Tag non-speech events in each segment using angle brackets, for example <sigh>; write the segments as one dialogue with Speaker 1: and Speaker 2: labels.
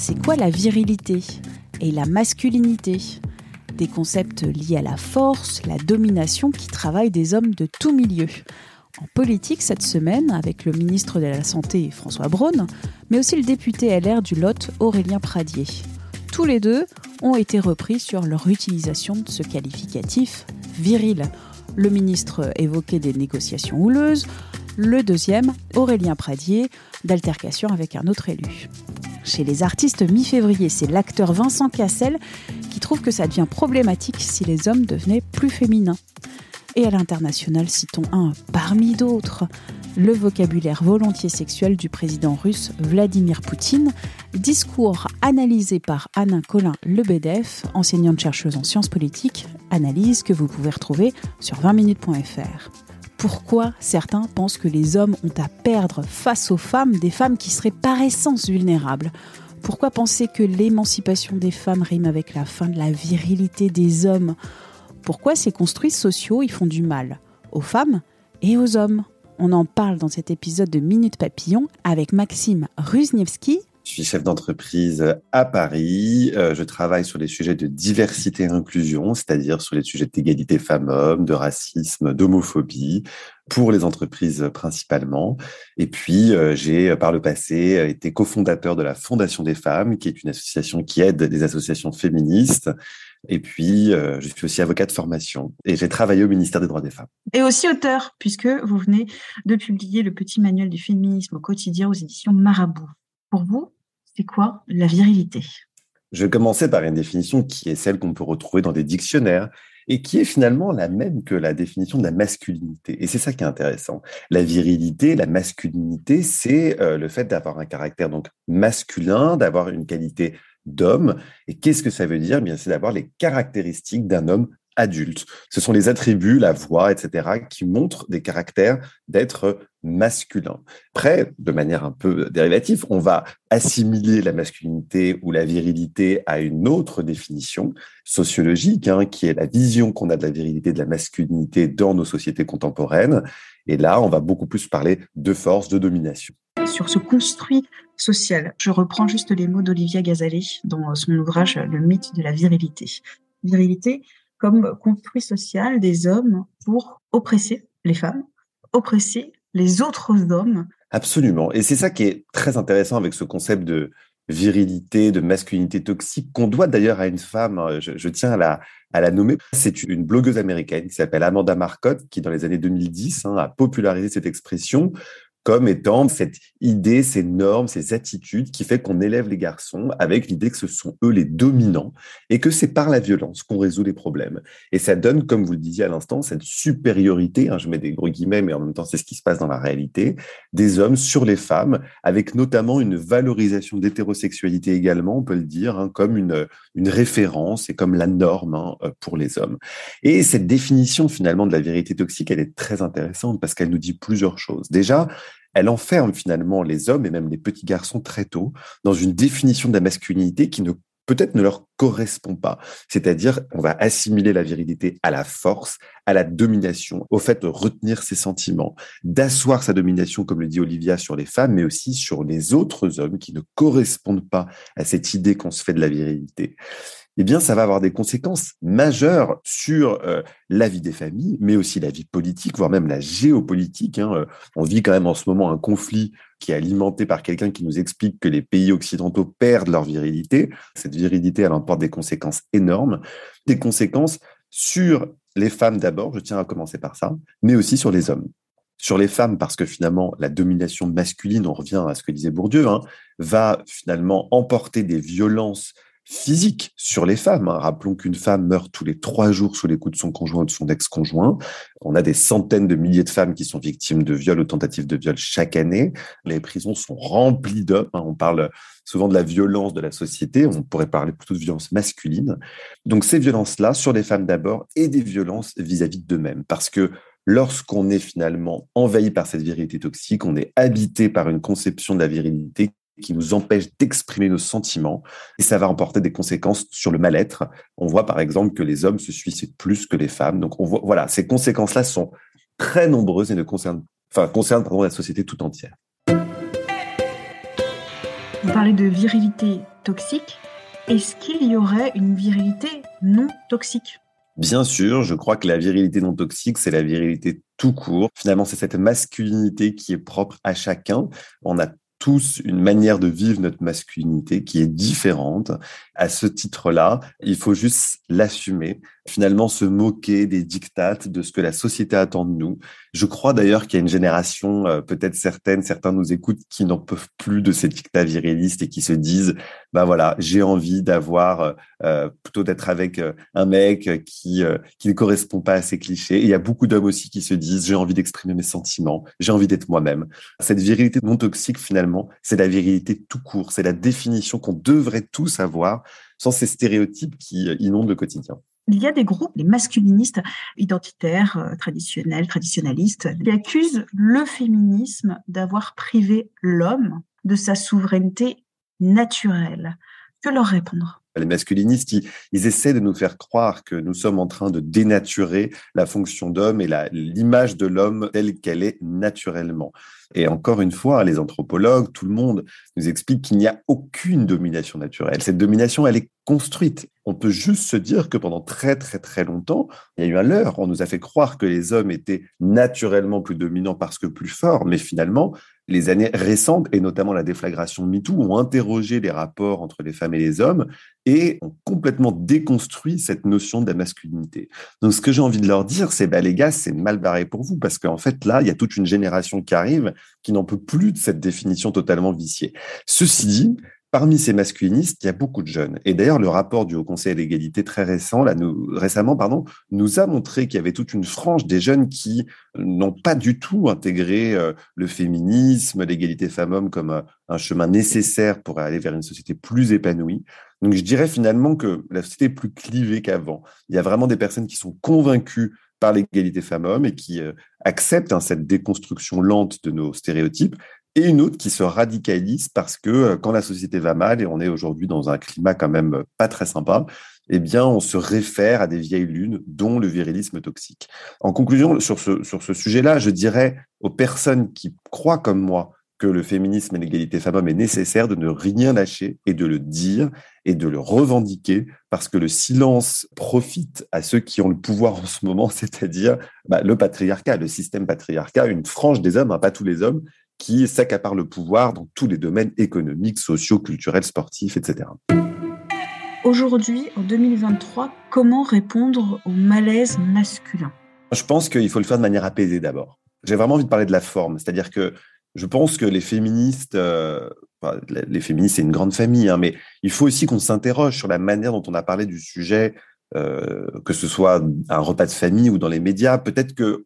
Speaker 1: C'est quoi la virilité et la masculinité? Des concepts liés à la force, la domination qui travaillent des hommes de tout milieu. En politique cette semaine, avec le ministre de la Santé François Braun, mais aussi le député LR du Lot Aurélien Pradier. Tous les deux ont été repris sur leur utilisation de ce qualificatif viril. Le ministre évoquait des négociations houleuses, le deuxième, Aurélien Pradier, d'altercation avec un autre élu. Chez les artistes mi-février, c'est l'acteur Vincent Cassel qui trouve que ça devient problématique si les hommes devenaient plus féminins. Et à l'international, citons un parmi d'autres, le vocabulaire volontiers sexuel du président russe Vladimir Poutine, discours analysé par Anna Colin Lebedev, enseignante chercheuse en sciences politiques, analyse que vous pouvez retrouver sur 20minutes.fr. Pourquoi certains pensent que les hommes ont à perdre face aux femmes des femmes qui seraient par essence vulnérables. Pourquoi penser que l'émancipation des femmes rime avec la fin de la virilité des hommes? Pourquoi ces construits sociaux y font du mal aux femmes et aux hommes? On en parle dans cet épisode de Minute Papillon avec Maxime Ruzniewski,
Speaker 2: je suis chef d'entreprise à Paris. Euh, je travaille sur les sujets de diversité et inclusion, c'est-à-dire sur les sujets d'égalité femmes-hommes, de racisme, d'homophobie, pour les entreprises principalement. Et puis, euh, j'ai par le passé été cofondateur de la Fondation des femmes, qui est une association qui aide des associations féministes. Et puis, euh, je suis aussi avocat de formation et j'ai travaillé au ministère des droits des femmes.
Speaker 3: Et aussi auteur, puisque vous venez de publier le petit manuel du féminisme au quotidien aux éditions Marabout. Pour vous, c'est quoi la virilité?
Speaker 2: Je vais commencer par une définition qui est celle qu'on peut retrouver dans des dictionnaires et qui est finalement la même que la définition de la masculinité. Et c'est ça qui est intéressant. La virilité, la masculinité, c'est euh, le fait d'avoir un caractère donc masculin, d'avoir une qualité d'homme. Et qu'est-ce que ça veut dire? Eh Bien, c'est d'avoir les caractéristiques d'un homme adulte. Ce sont les attributs, la voix, etc., qui montrent des caractères d'être masculin. Après, de manière un peu dérivative, on va assimiler la masculinité ou la virilité à une autre définition sociologique, hein, qui est la vision qu'on a de la virilité, de la masculinité dans nos sociétés contemporaines. Et là, on va beaucoup plus parler de force, de domination.
Speaker 3: Sur ce construit social, je reprends juste les mots d'Olivia Gazalet dans son ouvrage Le mythe de la virilité. Virilité, comme construit social des hommes pour oppresser les femmes, oppresser les autres hommes.
Speaker 2: Absolument. Et c'est ça qui est très intéressant avec ce concept de virilité, de masculinité toxique, qu'on doit d'ailleurs à une femme, euh, je, tiens à la, nommer. C'est une blogueuse américaine qui s'appelle Amanda Marcotte, qui dans les années 2010 hein, a popularisé cette expression comme étant cette idée, ces normes, ces attitudes qui fait qu'on élève les garçons avec l'idée que ce sont eux les dominants et que c'est par la violence qu'on résout les problèmes. Et ça donne, comme vous le disiez à l'instant, cette supériorité, hein, je mets des gros guillemets, mais en même temps c'est ce qui se passe dans la réalité, des hommes sur les femmes, avec notamment une valorisation d'hétérosexualité également, on peut le dire, hein, comme une, référence et comme la norme hein, pour les hommes. Et cette définition finalement de la vérité toxique, elle est très intéressante parce qu'elle nous dit plusieurs choses. Déjà, elle enferme finalement les hommes et même les petits garçons très tôt dans une définition de la masculinité qui ne peut-être ne leur correspond pas. C'est-à-dire, on va assimiler la virilité à la force, à la domination, au fait de retenir ses sentiments, d'asseoir sa domination, comme le dit Olivia, sur les femmes, mais aussi sur les autres hommes qui ne correspondent pas à cette idée qu'on se fait de la virilité eh bien, ça va avoir des conséquences majeures sur euh, la vie des familles, mais aussi la vie politique, voire même la géopolitique. Hein. On vit quand même en ce moment un conflit qui est alimenté par quelqu'un qui nous explique que les pays occidentaux perdent leur virilité. Cette virilité, elle emporte des conséquences énormes, des conséquences sur les femmes d'abord, je tiens à commencer par ça, mais aussi sur les hommes sur les femmes, parce que finalement, la domination masculine, on revient à ce que disait Bourdieu, hein, va finalement emporter des violences physique sur les femmes. Hein. Rappelons qu'une femme meurt tous les trois jours sous les coups de son conjoint ou de son ex-conjoint. On a des centaines de milliers de femmes qui sont victimes de viols ou tentatives de viol chaque année. Les prisons sont remplies d'hommes. Hein. On parle souvent de la violence de la société. On pourrait parler plutôt de violence masculine. Donc ces violences-là sur les femmes d'abord et des violences vis-à-vis d'eux-mêmes. Parce que lorsqu'on est finalement envahi par cette virilité toxique, on est habité par une conception de la virilité qui nous empêche d'exprimer nos sentiments et ça va emporter des conséquences sur le mal-être. On voit par exemple que les hommes se suicident plus que les femmes. Donc on voit, voilà, ces conséquences-là sont très nombreuses et ne concernent, enfin, concernent pardon, la société tout entière.
Speaker 3: Vous parlez de virilité toxique. Est-ce qu'il y aurait une virilité non toxique?
Speaker 2: Bien sûr, je crois que la virilité non toxique, c'est la virilité tout court. Finalement, c'est cette masculinité qui est propre à chacun. On a tous une manière de vivre notre masculinité qui est différente. À ce titre-là, il faut juste l'assumer, finalement se moquer des dictates, de ce que la société attend de nous. Je crois d'ailleurs qu'il y a une génération, euh, peut-être certaines, certains nous écoutent, qui n'en peuvent plus de ces dictats virilistes et qui se disent, bah voilà, j'ai envie d'avoir, euh, euh, plutôt d'être avec un mec qui, qui ne correspond pas à ces clichés. Et il y a beaucoup d'hommes aussi qui se disent, j'ai envie d'exprimer mes sentiments, j'ai envie d'être moi-même. Cette virilité non toxique, finalement, c'est la virilité tout court, c'est la définition qu'on devrait tous avoir sans ces stéréotypes qui inondent le quotidien
Speaker 3: il y a des groupes, les masculinistes identitaires, euh, traditionnels, traditionnalistes, qui accusent le féminisme d'avoir privé l'homme de sa souveraineté naturelle. Que leur répondre?
Speaker 2: Les masculinistes, ils, essaient de nous faire croire que nous sommes en train de dénaturer la fonction d'homme et l'image de l'homme telle qu'elle est naturellement. Et encore une fois, les anthropologues, tout le monde nous explique qu'il n'y a aucune domination naturelle. Cette domination, elle est construite. On peut juste se dire que pendant très très très longtemps, il y a eu un leurre. On nous a fait croire que les hommes étaient naturellement plus dominants parce que plus forts, mais finalement, les années récentes, et notamment la déflagration MeToo, ont interrogé les rapports entre les femmes et les hommes et ont complètement déconstruit cette notion de la masculinité. Donc, ce que j'ai envie de leur dire, c'est, bah, les gars, c'est mal barré pour vous, parce qu'en fait, là, il y a toute une génération qui arrive qui n'en peut plus de cette définition totalement viciée. Ceci dit, Parmi ces masculinistes, il y a beaucoup de jeunes. Et d'ailleurs, le rapport du Haut Conseil à l'égalité très récent, là, nous, récemment, pardon, nous a montré qu'il y avait toute une frange des jeunes qui n'ont pas du tout intégré euh, le féminisme, l'égalité femmes-hommes comme euh, un chemin nécessaire pour aller vers une société plus épanouie. Donc, je dirais finalement que la société est plus clivée qu'avant. Il y a vraiment des personnes qui sont convaincues par l'égalité femmes-hommes et qui euh, acceptent hein, cette déconstruction lente de nos stéréotypes et une autre qui se radicalise parce que euh, quand la société va mal et on est aujourd'hui dans un climat quand même euh, pas très sympa, eh bien, on se réfère à des vieilles lunes, dont le virilisme toxique. En conclusion, sur ce, sur ce sujet-là, je dirais aux personnes qui croient comme moi que le féminisme et l'égalité femmes-hommes est nécessaire de ne rien lâcher et de le dire et de le revendiquer parce que le silence profite à ceux qui ont le pouvoir en ce moment, <laughs> c'est-à-dire bah, le patriarcat, le système patriarcat, une frange des hommes, hein, pas tous les hommes, qui s'accapare le pouvoir dans tous les domaines économiques, sociaux, culturels, sportifs, etc.
Speaker 3: Aujourd'hui, en 2023, comment répondre au malaise masculin?
Speaker 2: Je pense qu'il faut le faire de manière apaisée d'abord. J'ai vraiment envie de parler de la forme, c'est-à-dire que je pense que les féministes, euh, les féministes, c'est une grande famille, hein, mais il faut aussi qu'on s'interroge sur la manière dont on a parlé du sujet, euh, que ce soit un repas de famille ou dans les médias. Peut-être que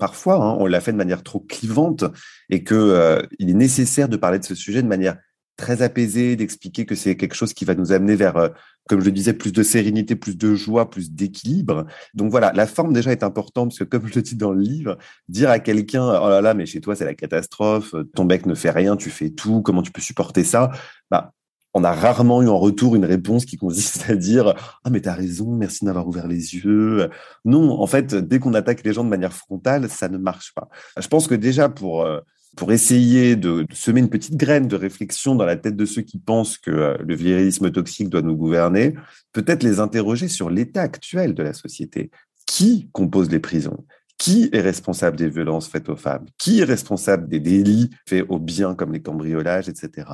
Speaker 2: parfois, hein, on l'a fait de manière trop clivante et qu'il euh, est nécessaire de parler de ce sujet de manière très apaisée, d'expliquer que c'est quelque chose qui va nous amener vers, euh, comme je le disais, plus de sérénité, plus de joie, plus d'équilibre. Donc voilà, la forme déjà est importante parce que comme je le dis dans le livre, dire à quelqu'un, oh là là, mais chez toi c'est la catastrophe, ton bec ne fait rien, tu fais tout, comment tu peux supporter ça? Bah, on a rarement eu en retour une réponse qui consiste à dire ah mais t'as raison merci d'avoir ouvert les yeux non en fait dès qu'on attaque les gens de manière frontale ça ne marche pas. Je pense que déjà pour euh, pour essayer de, semer une petite graine de réflexion dans la tête de ceux qui pensent que euh, le virilisme toxique doit nous gouverner peut-être les interroger sur l'état actuel de la société. Qui compose les prisons? Qui est responsable des violences faites aux femmes? Qui est responsable des délits faits aux biens comme les cambriolages, etc.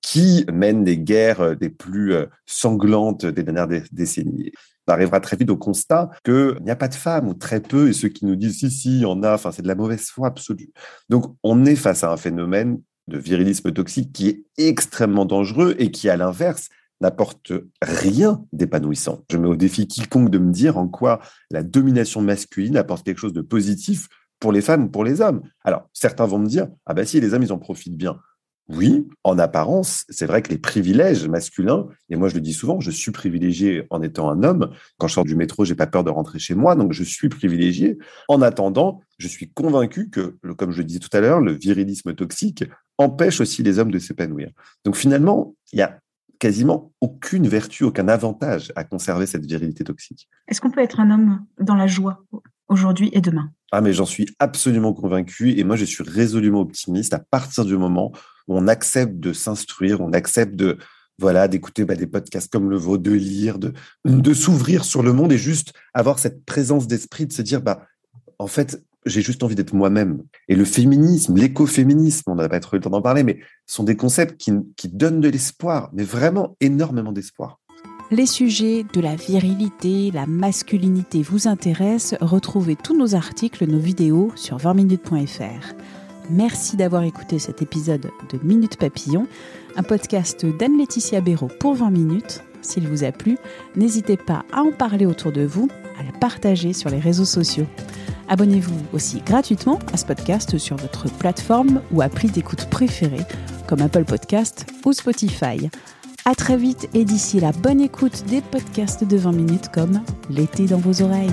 Speaker 2: Qui mène les guerres euh, des plus euh, sanglantes des dernières décennies? On arrivera très vite au constat qu'il n'y a pas de femmes ou très peu, et ceux qui nous disent si, si, il y en a, enfin, c'est de la mauvaise foi absolue. Donc, on est face à un phénomène de virilisme toxique qui est extrêmement dangereux et qui, à l'inverse, n'apporte rien d'épanouissant. Je mets au défi quiconque de me dire en quoi la domination masculine apporte quelque chose de positif pour les femmes ou pour les hommes. Alors, certains vont me dire, ah bah si, les hommes, ils en profitent bien. Oui, en apparence, c'est vrai que les privilèges masculins, et moi je le dis souvent, je suis privilégié en étant un homme. Quand je sors du métro, j'ai pas peur de rentrer chez moi, donc je suis privilégié. En attendant, je suis convaincu que, comme je le disais tout à l'heure, le virilisme toxique empêche aussi les hommes de s'épanouir. Donc finalement, il y a quasiment aucune vertu, aucun avantage à conserver cette virilité toxique.
Speaker 3: Est-ce qu'on peut être un homme dans la joie aujourd'hui et demain?
Speaker 2: Ah mais j'en suis absolument convaincu et moi je suis résolument optimiste à partir du moment on accepte de s'instruire, on accepte de voilà d'écouter bah, des podcasts comme le vôtre, de lire, de, de s'ouvrir sur le monde et juste avoir cette présence d'esprit de se dire bah en fait j'ai juste envie d'être moi-même. Et le féminisme, l'écoféminisme, on n'a pas trop eu le temps d'en parler, mais sont des concepts qui, donnent de l'espoir, mais vraiment énormément d'espoir.
Speaker 1: Les sujets de la virilité, la masculinité vous intéressent, retrouvez tous nos articles, nos vidéos sur 20minutes.fr. Merci d'avoir écouté cet épisode de Minute Papillon, un podcast d'Anne-Laetitia Béraud pour 20 minutes. S'il vous a plu, n'hésitez pas à en parler autour de vous, à le partager sur les réseaux sociaux. Abonnez-vous aussi gratuitement à ce podcast sur votre plateforme ou appli d'écoute préférée, comme Apple Podcast ou Spotify. À très vite et d'ici la bonne écoute des podcasts de 20 minutes comme L'été dans vos oreilles.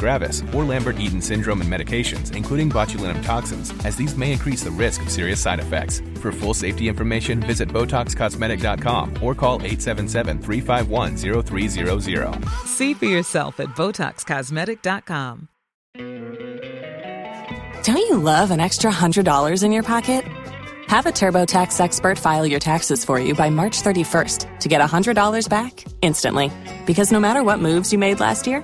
Speaker 4: gravis, or Lambert-Eaton syndrome and medications, including botulinum toxins, as these may increase the risk of serious side effects. For full safety information, visit BotoxCosmetic.com or call 877-351-0300.
Speaker 5: See for yourself at BotoxCosmetic.com.
Speaker 6: Don't you love an extra $100 in your pocket? Have a TurboTax expert file your taxes for you by March 31st to get $100 back instantly. Because no matter what moves you made last year,